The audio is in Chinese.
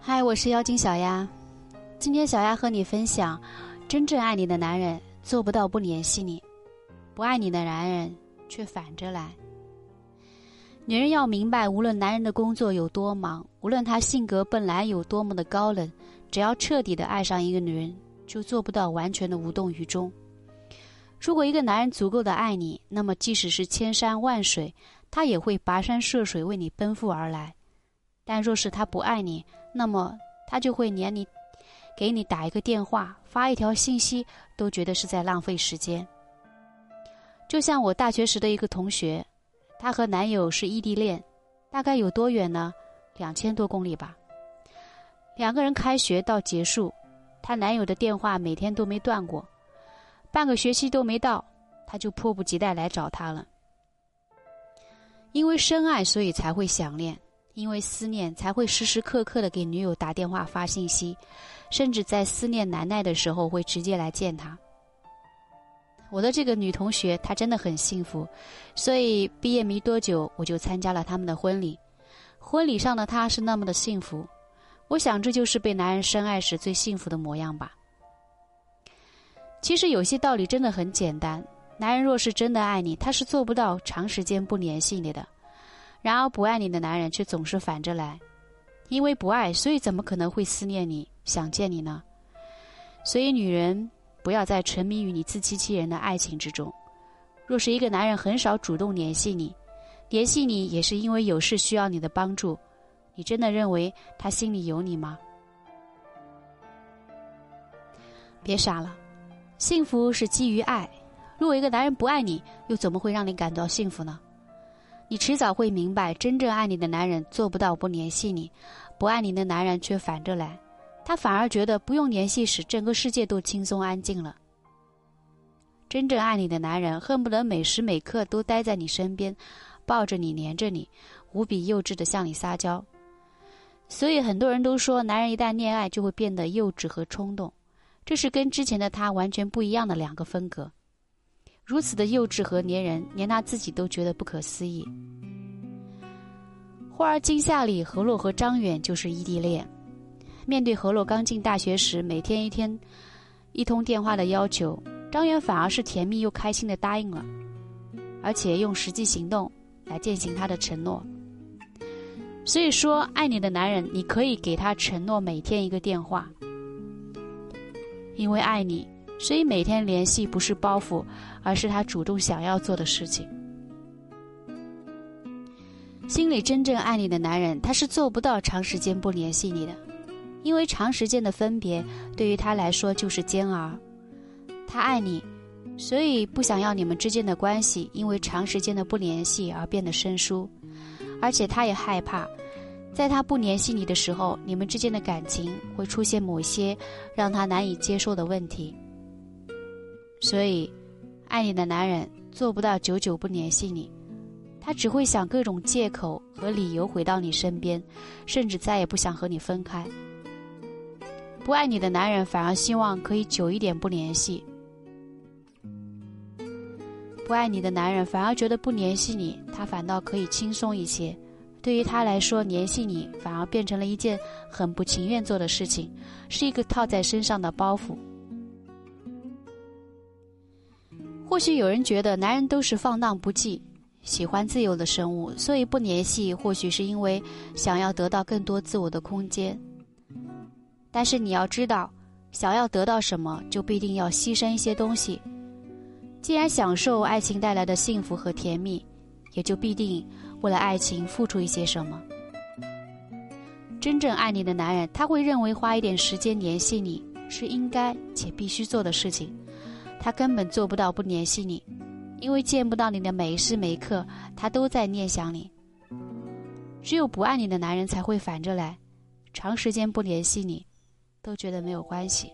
嗨，我是妖精小丫。今天小丫和你分享：真正爱你的男人做不到不联系你，不爱你的男人却反着来。女人要明白，无论男人的工作有多忙，无论他性格本来有多么的高冷，只要彻底的爱上一个女人，就做不到完全的无动于衷。如果一个男人足够的爱你，那么即使是千山万水，他也会跋山涉水为你奔赴而来。但若是他不爱你，那么他就会连你给你打一个电话、发一条信息都觉得是在浪费时间。就像我大学时的一个同学，她和男友是异地恋，大概有多远呢？两千多公里吧。两个人开学到结束，她男友的电话每天都没断过。半个学期都没到，他就迫不及待来找她了。因为深爱，所以才会想念；因为思念，才会时时刻刻的给女友打电话发信息，甚至在思念难耐的时候会直接来见她。我的这个女同学，她真的很幸福，所以毕业没多久，我就参加了他们的婚礼。婚礼上的她是那么的幸福，我想这就是被男人深爱时最幸福的模样吧。其实有些道理真的很简单，男人若是真的爱你，他是做不到长时间不联系你的；然而不爱你的男人却总是反着来，因为不爱，所以怎么可能会思念你、想见你呢？所以女人不要再沉迷于你自欺欺人的爱情之中。若是一个男人很少主动联系你，联系你也是因为有事需要你的帮助，你真的认为他心里有你吗？别傻了。幸福是基于爱，如果一个男人不爱你，又怎么会让你感到幸福呢？你迟早会明白，真正爱你的男人做不到不联系你，不爱你的男人却反着来，他反而觉得不用联系时，整个世界都轻松安静了。真正爱你的男人恨不得每时每刻都待在你身边，抱着你，黏着你，无比幼稚的向你撒娇。所以很多人都说，男人一旦恋爱就会变得幼稚和冲动。这是跟之前的他完全不一样的两个风格，如此的幼稚和粘人，连他自己都觉得不可思议。《花儿惊夏》里，何洛和张远就是异地恋。面对何洛刚进大学时每天一天一通电话的要求，张远反而是甜蜜又开心的答应了，而且用实际行动来践行他的承诺。所以说，爱你的男人，你可以给他承诺每天一个电话。因为爱你，所以每天联系不是包袱，而是他主动想要做的事情。心里真正爱你的男人，他是做不到长时间不联系你的，因为长时间的分别对于他来说就是煎熬。他爱你，所以不想要你们之间的关系因为长时间的不联系而变得生疏，而且他也害怕。在他不联系你的时候，你们之间的感情会出现某些让他难以接受的问题。所以，爱你的男人做不到久久不联系你，他只会想各种借口和理由回到你身边，甚至再也不想和你分开。不爱你的男人反而希望可以久一点不联系。不爱你的男人反而觉得不联系你，他反倒可以轻松一些。对于他来说，联系你反而变成了一件很不情愿做的事情，是一个套在身上的包袱。或许有人觉得男人都是放荡不羁、喜欢自由的生物，所以不联系，或许是因为想要得到更多自我的空间。但是你要知道，想要得到什么，就必定要牺牲一些东西。既然享受爱情带来的幸福和甜蜜，也就必定。为了爱情付出一些什么？真正爱你的男人，他会认为花一点时间联系你是应该且必须做的事情。他根本做不到不联系你，因为见不到你的每时每刻，他都在念想你。只有不爱你的男人才会反着来，长时间不联系你，都觉得没有关系。